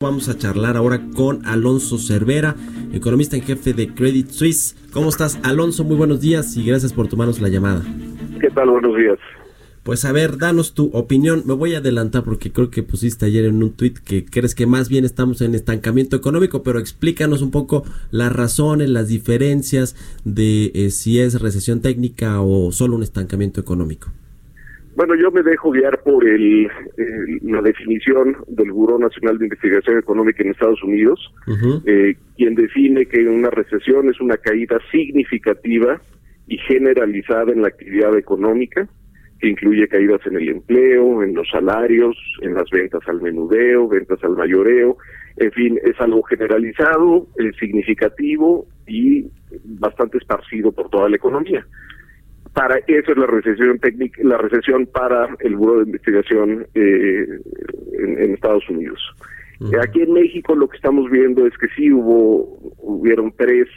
Vamos a charlar ahora con Alonso Cervera, economista en jefe de Credit Suisse. ¿Cómo estás, Alonso? Muy buenos días y gracias por tomarnos la llamada. ¿Qué tal? Buenos días. Pues a ver, danos tu opinión. Me voy a adelantar porque creo que pusiste ayer en un tuit que crees que más bien estamos en estancamiento económico, pero explícanos un poco las razones, las diferencias de eh, si es recesión técnica o solo un estancamiento económico. Bueno, yo me dejo guiar por el, la definición del Buró Nacional de Investigación Económica en Estados Unidos, eh, quien define que una recesión es una caída significativa y generalizada en la actividad económica, que incluye caídas en el empleo, en los salarios, en las ventas al menudeo, ventas al mayoreo, en fin, es algo generalizado, es significativo y bastante esparcido por toda la economía para eso es la recesión técnica, la recesión para el Buró de Investigación eh, en, Estados Unidos. Aquí en México lo que estamos viendo es que sí hubo, hubieron tres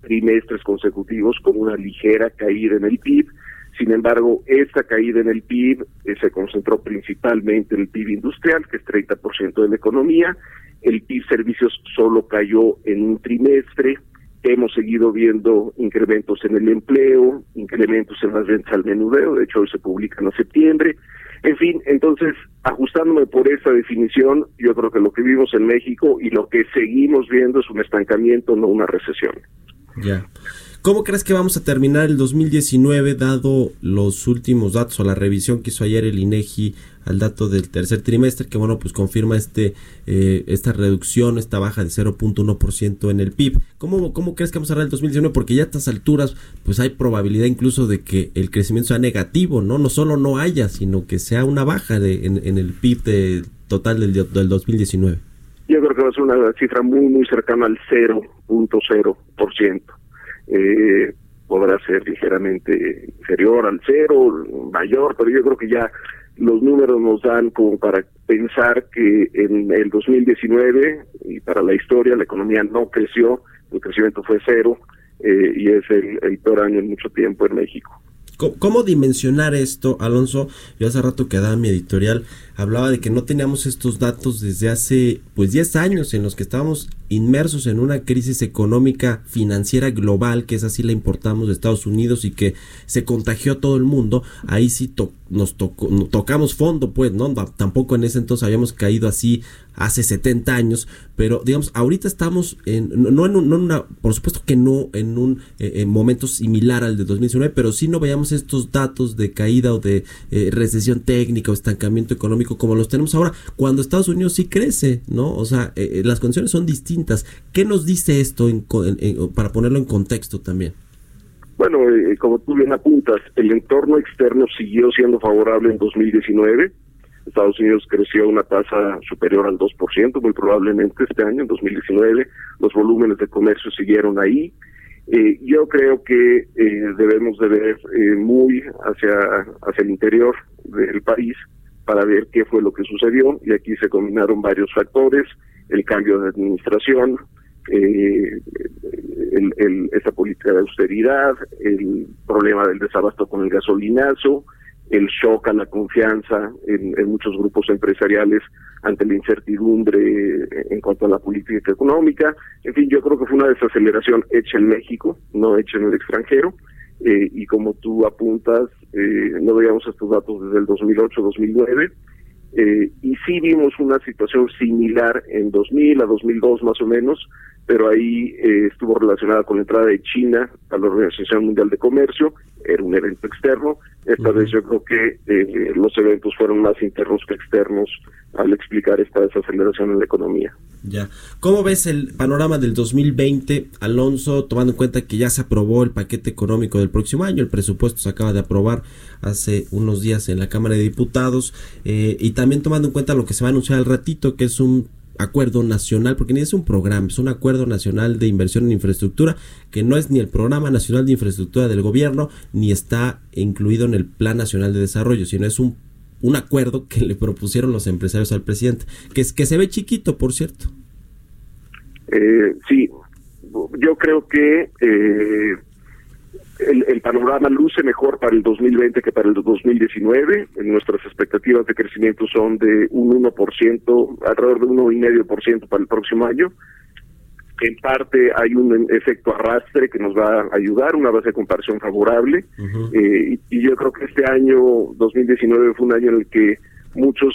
trimestres consecutivos con una ligera caída en el PIB. Sin embargo, esta caída en el PIB eh, se concentró principalmente en el PIB industrial, que es 30% de la economía. El PIB servicios solo cayó en un trimestre Hemos seguido viendo incrementos en el empleo, incrementos en las ventas al menudeo, de hecho hoy se publican en septiembre. En fin, entonces, ajustándome por esa definición, yo creo que lo que vimos en México y lo que seguimos viendo es un estancamiento, no una recesión. Ya. ¿Cómo crees que vamos a terminar el 2019 dado los últimos datos o la revisión que hizo ayer el INEGI al dato del tercer trimestre que bueno pues confirma este eh, esta reducción, esta baja de 0.1% en el PIB? ¿Cómo, ¿Cómo crees que vamos a cerrar el 2019? Porque ya a estas alturas pues hay probabilidad incluso de que el crecimiento sea negativo, ¿no? No solo no haya, sino que sea una baja de, en, el PIB total del, del 2019. Yo creo que va a ser una cifra muy, muy cercana al 0.0% eh, podrá ser ligeramente inferior al cero, mayor, pero yo creo que ya los números nos dan como para pensar que en el 2019 y para la historia la economía no creció, el crecimiento fue cero eh, y es el, el peor año en mucho tiempo en México. ¿Cómo, dimensionar esto, Alonso? Yo hace rato que daba mi editorial, hablaba de que no teníamos estos datos desde hace pues 10 años en los que estábamos inmersos en una crisis económica financiera global, que es así la importamos de Estados Unidos y que se contagió a todo el mundo. Ahí sí nos tocó, tocamos fondo, pues, ¿no? Tampoco en ese entonces habíamos caído así hace 70 años, pero digamos, ahorita estamos en, no en, una, por supuesto que no en un eh, momento similar al de 2019, pero sí no veíamos estos datos de caída o de eh, recesión técnica o estancamiento económico como los tenemos ahora, cuando Estados Unidos sí crece, ¿no? O sea, eh, las condiciones son distintas. ¿Qué nos dice esto para ponerlo en contexto también? Bueno, como tú bien apuntas, el entorno externo siguió siendo favorable en 2019 Estados Unidos creció una tasa superior al 2%, muy probablemente este año, en 2019. Los volúmenes de comercio siguieron ahí. Eh, yo creo que eh, debemos de ver eh, muy hacia, hacia el interior del país para ver qué fue lo que sucedió y aquí se combinaron varios factores, el cambio de administración, eh, el, el, política de austeridad, el problema del desabasto con el gasolinazo, el shock a la confianza en, muchos grupos empresariales ante la incertidumbre en cuanto a la política económica. En fin, yo creo que fue una desaceleración hecha en México, no hecha en el extranjero. Eh, y como tú apuntas, eh, no veíamos estos datos desde el 2008-2009. Eh, y sí vimos una situación similar en 2000 a 2002 más o menos, pero ahí eh, estuvo relacionada con la entrada de China a la Organización Mundial de Comercio, era un evento externo, esta vez yo creo que eh, los eventos fueron más internos que externos al explicar esta desaceleración en la economía. Ya. ¿Cómo ves el panorama del 2020, Alonso, tomando en cuenta que ya se aprobó el paquete económico del próximo año, el presupuesto se acaba de aprobar hace unos días en la Cámara de Diputados, eh, y también tomando en cuenta lo que se va a anunciar al ratito, que es un acuerdo nacional, porque ni es un programa, es un acuerdo nacional de inversión en infraestructura, que no es ni el programa nacional de infraestructura del gobierno, ni está incluido en el Plan Nacional de Desarrollo, sino es un, un acuerdo que le propusieron los empresarios al presidente, que, es, que se ve chiquito, por cierto. Eh, sí, yo creo que eh, el, panorama luce mejor para el 2020 que para el 2019. Nuestras expectativas de crecimiento son de un 1%, alrededor de 1,5% para el próximo año. En parte hay un efecto arrastre que nos va a ayudar, una base de comparación favorable. Eh, y, yo creo que este año 2019 fue un año en el que muchos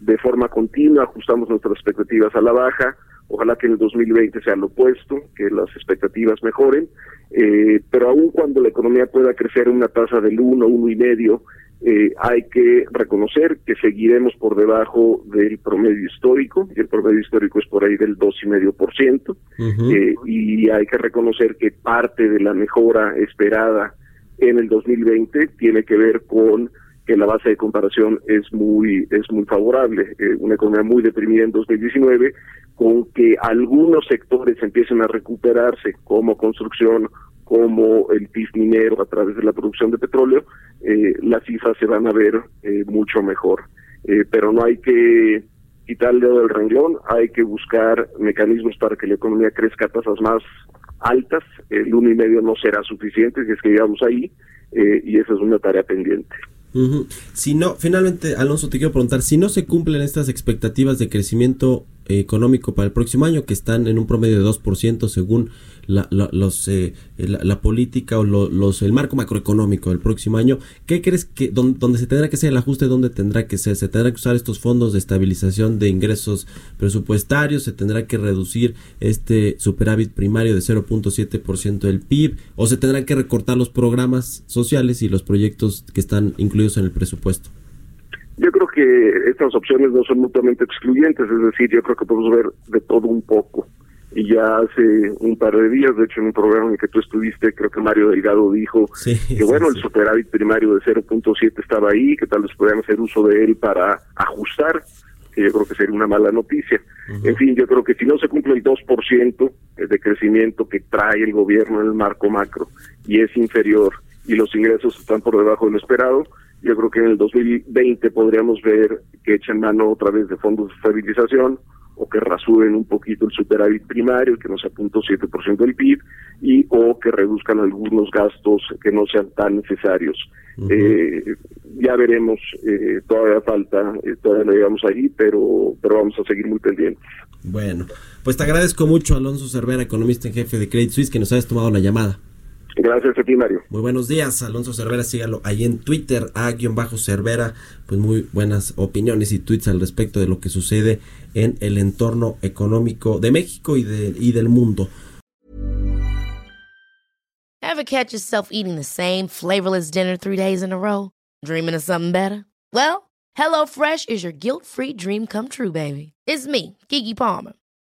de forma continua ajustamos nuestras expectativas a la baja Ojalá que en el 2020 sea lo opuesto, que las expectativas mejoren, eh, pero aun cuando la economía pueda crecer en una tasa del 1, 1 y medio, eh, hay que reconocer que seguiremos por debajo del promedio histórico, y el promedio histórico es por ahí del 2,5%, eh, y hay que reconocer que parte de la mejora esperada en el 2020 tiene que ver con que la base de comparación es muy es muy favorable, eh, una economía muy deprimida en 2019, con que algunos sectores empiecen a recuperarse, como construcción, como el PIB minero a través de la producción de petróleo, eh, las cifras se van a ver eh, mucho mejor. pero no hay que quitar el dedo del renglón, hay que buscar mecanismos para que la economía crezca a tasas más altas. El uno y medio no será suficiente si es que llegamos ahí, y esa es una tarea pendiente. Si no, finalmente, Alonso, te quiero preguntar, si no se cumplen estas expectativas de crecimiento económico para el próximo año, que están en un promedio de 2% según la, los, eh, la, política o los, el marco macroeconómico del próximo año, ¿qué crees que donde, se tendrá que hacer el ajuste, dónde tendrá que ser? ¿Se tendrá que usar estos fondos de estabilización de ingresos presupuestarios? ¿Se tendrá que reducir este superávit primario de 0.7% del PIB? ¿O se tendrán que recortar los programas sociales y los proyectos que están incluidos en el presupuesto? Yo creo que estas opciones no son mutuamente excluyentes, es decir, yo creo que podemos ver de todo un poco. Y ya hace un par de días, de hecho en un programa en el que tú estuviste, creo que Mario Delgado dijo que bueno, el superávit primario de 0.7 estaba ahí, que tal vez podían hacer uso de él para ajustar, que yo creo que sería una mala noticia. En fin, yo creo que si no se cumple el 2% de crecimiento que trae el gobierno en el marco macro y es inferior y los ingresos están por debajo de lo esperado, yo creo que en el 2020 podríamos ver que echan mano otra vez de fondos de estabilización o que rasuren un poquito el superávit primario, que no sea 0.7% del PIB, y o que reduzcan algunos gastos que no sean tan necesarios. eh, ya veremos, eh, todavía falta, eh, todavía no llegamos ahí, pero, pero vamos a seguir muy pendientes. Bueno, pues te agradezco mucho, Alonso Cervera, economista en jefe de Credit Suisse, que nos hayas tomado la llamada. Gracias a ti, Mario. Muy buenos días, Alonso Cervera, sígalo ahí en Twitter, a guion bajo Cervera, pues muy buenas opiniones y tweets al respecto de lo que sucede en el entorno económico de México y, de, y del mundo. Ever catch yourself eating the same flavorless dinner three days in a row? Dreaming of something better? Well, HelloFresh is your guilt-free dream come true, baby. It's me, Kiki Palmer.